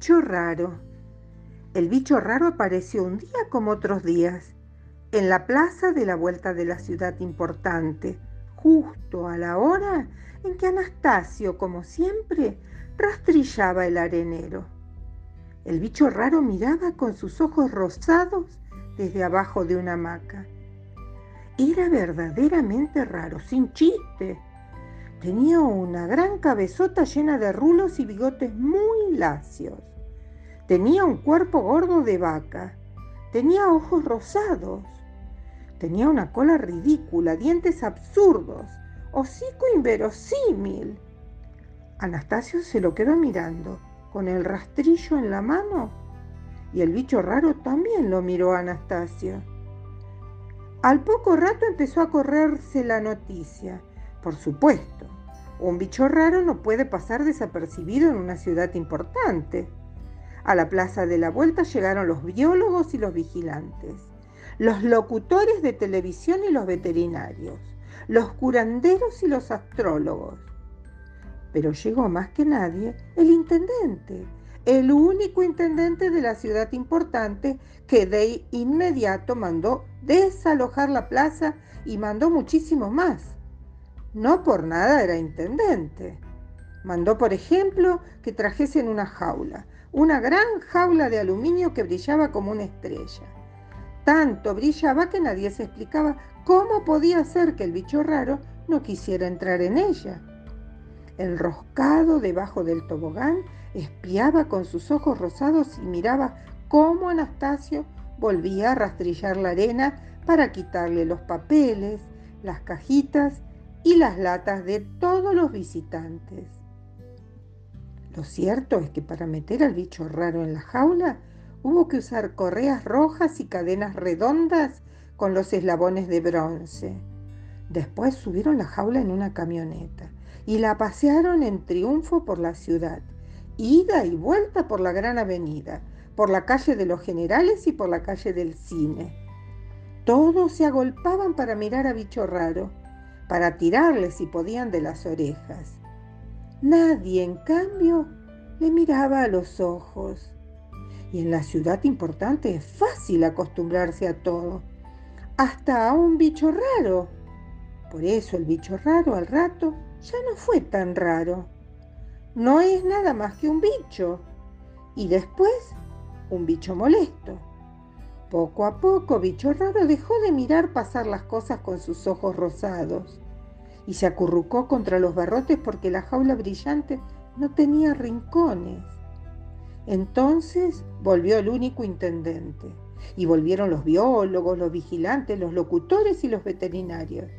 bicho raro. El bicho raro apareció un día como otros días, en la plaza de la vuelta de la ciudad importante, justo a la hora en que Anastasio, como siempre, rastrillaba el arenero. El bicho raro miraba con sus ojos rosados desde abajo de una hamaca. Era verdaderamente raro, sin chiste. Tenía una gran cabezota llena de rulos y bigotes muy lacios. Tenía un cuerpo gordo de vaca. Tenía ojos rosados. Tenía una cola ridícula, dientes absurdos, hocico inverosímil. Anastasio se lo quedó mirando, con el rastrillo en la mano, y el bicho raro también lo miró a Anastasio. Al poco rato empezó a correrse la noticia. Por supuesto, un bicho raro no puede pasar desapercibido en una ciudad importante. A la plaza de la vuelta llegaron los biólogos y los vigilantes, los locutores de televisión y los veterinarios, los curanderos y los astrólogos. Pero llegó más que nadie el intendente, el único intendente de la ciudad importante que de inmediato mandó desalojar la plaza y mandó muchísimo más. No por nada era intendente. Mandó, por ejemplo, que trajesen una jaula, una gran jaula de aluminio que brillaba como una estrella. Tanto brillaba que nadie se explicaba cómo podía ser que el bicho raro no quisiera entrar en ella. El roscado debajo del tobogán espiaba con sus ojos rosados y miraba cómo Anastasio volvía a rastrillar la arena para quitarle los papeles, las cajitas y las latas de todos los visitantes. Lo cierto es que para meter al bicho raro en la jaula hubo que usar correas rojas y cadenas redondas con los eslabones de bronce. Después subieron la jaula en una camioneta y la pasearon en triunfo por la ciudad, ida y vuelta por la gran avenida, por la calle de los generales y por la calle del cine. Todos se agolpaban para mirar a bicho raro para tirarle si podían de las orejas. Nadie, en cambio, le miraba a los ojos. Y en la ciudad importante es fácil acostumbrarse a todo, hasta a un bicho raro. Por eso el bicho raro al rato ya no fue tan raro. No es nada más que un bicho. Y después, un bicho molesto. Poco a poco, Bicho Raro dejó de mirar pasar las cosas con sus ojos rosados y se acurrucó contra los barrotes porque la jaula brillante no tenía rincones. Entonces volvió el único intendente y volvieron los biólogos, los vigilantes, los locutores y los veterinarios.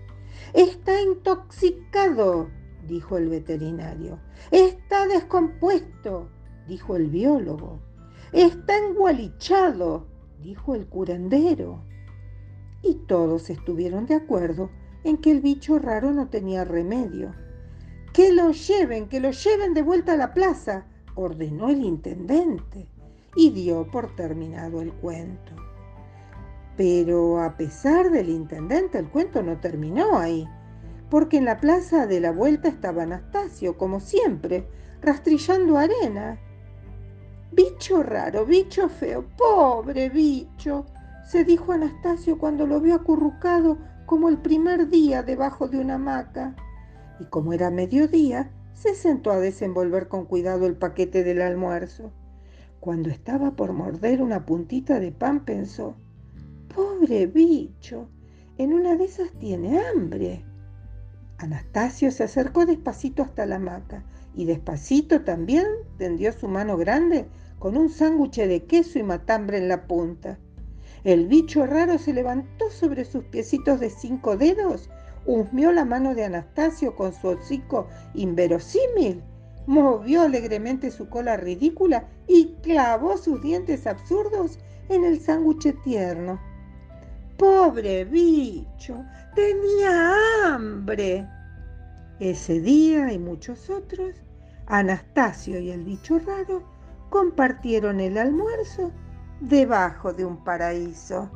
Está intoxicado, dijo el veterinario. Está descompuesto, dijo el biólogo. Está engualichado, dijo el curandero. Y todos estuvieron de acuerdo en que el bicho raro no tenía remedio. Que lo lleven, que lo lleven de vuelta a la plaza, ordenó el intendente y dio por terminado el cuento. Pero a pesar del intendente, el cuento no terminó ahí, porque en la plaza de la vuelta estaba Anastasio, como siempre, rastrillando arena. Bicho raro, bicho feo, pobre bicho, se dijo Anastasio cuando lo vio acurrucado como el primer día debajo de una hamaca. Y como era mediodía, se sentó a desenvolver con cuidado el paquete del almuerzo. Cuando estaba por morder una puntita de pan, pensó, pobre bicho, en una de esas tiene hambre. Anastasio se acercó despacito hasta la hamaca y despacito también tendió su mano grande con un sándwich de queso y matambre en la punta. El bicho raro se levantó sobre sus piecitos de cinco dedos, husmeó la mano de Anastasio con su hocico inverosímil, movió alegremente su cola ridícula y clavó sus dientes absurdos en el sándwich tierno. Pobre bicho, tenía hambre. Ese día y muchos otros, Anastasio y el bicho raro compartieron el almuerzo debajo de un paraíso.